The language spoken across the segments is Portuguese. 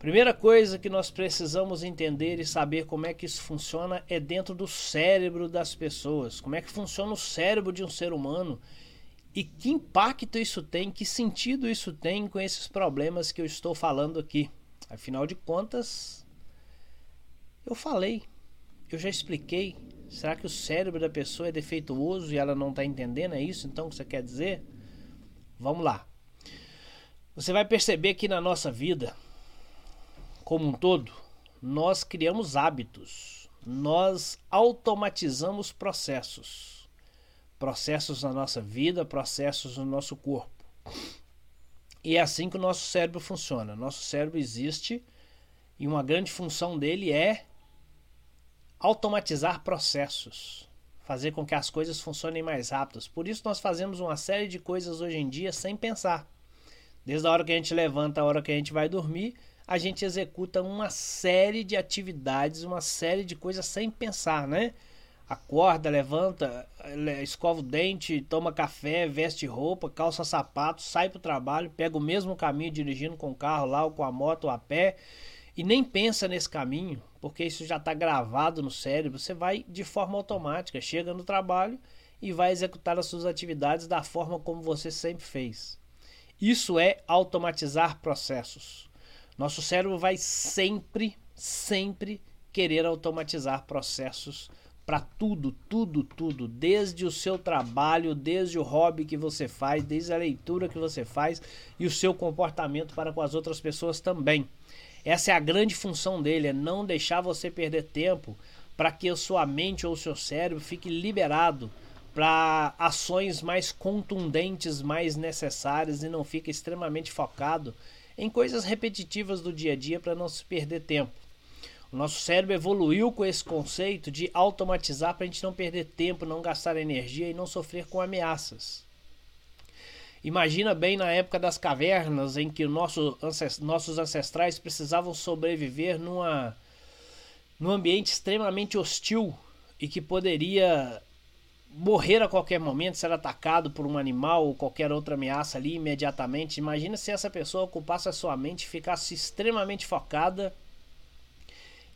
Primeira coisa que nós precisamos entender e saber como é que isso funciona é dentro do cérebro das pessoas. Como é que funciona o cérebro de um ser humano e que impacto isso tem, que sentido isso tem com esses problemas que eu estou falando aqui. Afinal de contas, eu falei, eu já expliquei. Será que o cérebro da pessoa é defeituoso e ela não está entendendo? É isso então que você quer dizer? Vamos lá. Você vai perceber que na nossa vida, como um todo, nós criamos hábitos, nós automatizamos processos. Processos na nossa vida, processos no nosso corpo. E é assim que o nosso cérebro funciona. Nosso cérebro existe e uma grande função dele é automatizar processos, fazer com que as coisas funcionem mais rápidas. Por isso nós fazemos uma série de coisas hoje em dia sem pensar. Desde a hora que a gente levanta, a hora que a gente vai dormir, a gente executa uma série de atividades, uma série de coisas sem pensar, né? Acorda, levanta, escova o dente, toma café, veste roupa, calça sapato, sai para o trabalho, pega o mesmo caminho dirigindo com o carro lá ou com a moto ou a pé e nem pensa nesse caminho, porque isso já está gravado no cérebro, você vai de forma automática, chega no trabalho e vai executar as suas atividades da forma como você sempre fez. Isso é automatizar processos. Nosso cérebro vai sempre, sempre querer automatizar processos para tudo, tudo, tudo, desde o seu trabalho, desde o hobby que você faz, desde a leitura que você faz e o seu comportamento para com as outras pessoas também. Essa é a grande função dele, é não deixar você perder tempo para que a sua mente ou o seu cérebro fique liberado para ações mais contundentes, mais necessárias e não fique extremamente focado em coisas repetitivas do dia a dia para não se perder tempo. O nosso cérebro evoluiu com esse conceito de automatizar para a gente não perder tempo, não gastar energia e não sofrer com ameaças. Imagina bem na época das cavernas, em que nosso, nossos ancestrais precisavam sobreviver numa, num ambiente extremamente hostil e que poderia morrer a qualquer momento, ser atacado por um animal ou qualquer outra ameaça ali imediatamente. Imagina se essa pessoa ocupasse a sua mente e ficasse extremamente focada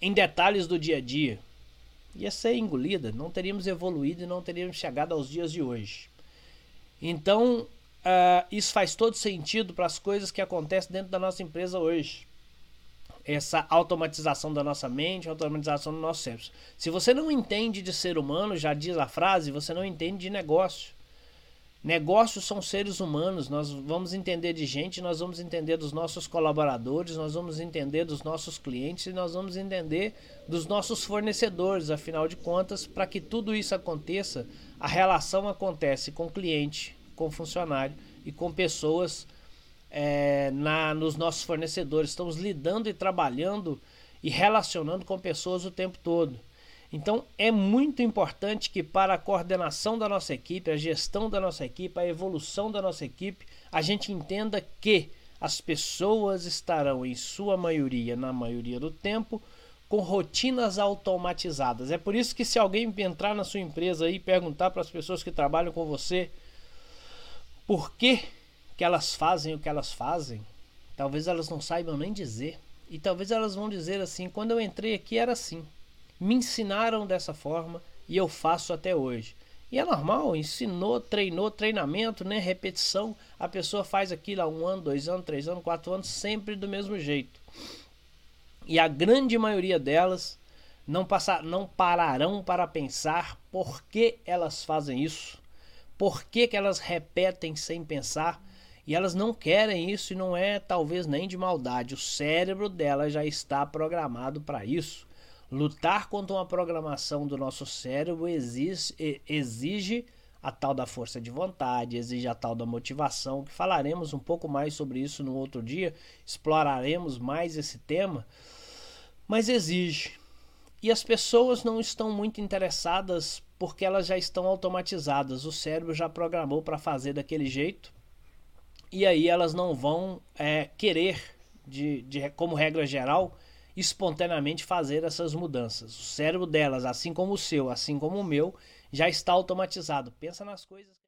em detalhes do dia a dia. Ia ser engolida, não teríamos evoluído e não teríamos chegado aos dias de hoje. Então, Uh, isso faz todo sentido para as coisas que acontecem dentro da nossa empresa hoje. Essa automatização da nossa mente, automatização do nosso cérebro. Se você não entende de ser humano, já diz a frase, você não entende de negócio. Negócios são seres humanos, nós vamos entender de gente, nós vamos entender dos nossos colaboradores, nós vamos entender dos nossos clientes e nós vamos entender dos nossos fornecedores. Afinal de contas, para que tudo isso aconteça, a relação acontece com cliente, com funcionário e com pessoas é, na, nos nossos fornecedores. Estamos lidando e trabalhando e relacionando com pessoas o tempo todo. Então é muito importante que para a coordenação da nossa equipe, a gestão da nossa equipe, a evolução da nossa equipe, a gente entenda que as pessoas estarão, em sua maioria, na maioria do tempo, com rotinas automatizadas. É por isso que se alguém entrar na sua empresa e perguntar para as pessoas que trabalham com você por que, que elas fazem o que elas fazem, talvez elas não saibam nem dizer. E talvez elas vão dizer assim: quando eu entrei aqui era assim. Me ensinaram dessa forma e eu faço até hoje. E é normal, ensinou, treinou, treinamento, né? repetição. A pessoa faz aquilo há um ano, dois anos, três anos, quatro anos, sempre do mesmo jeito. E a grande maioria delas não, passar, não pararão para pensar por que elas fazem isso por que, que elas repetem sem pensar? E elas não querem isso e não é talvez nem de maldade. O cérebro delas já está programado para isso. Lutar contra uma programação do nosso cérebro exige, exige a tal da força de vontade, exige a tal da motivação, que falaremos um pouco mais sobre isso no outro dia, exploraremos mais esse tema, mas exige. E as pessoas não estão muito interessadas porque elas já estão automatizadas. O cérebro já programou para fazer daquele jeito. E aí elas não vão é, querer, de, de, como regra geral, espontaneamente fazer essas mudanças. O cérebro delas, assim como o seu, assim como o meu, já está automatizado. Pensa nas coisas.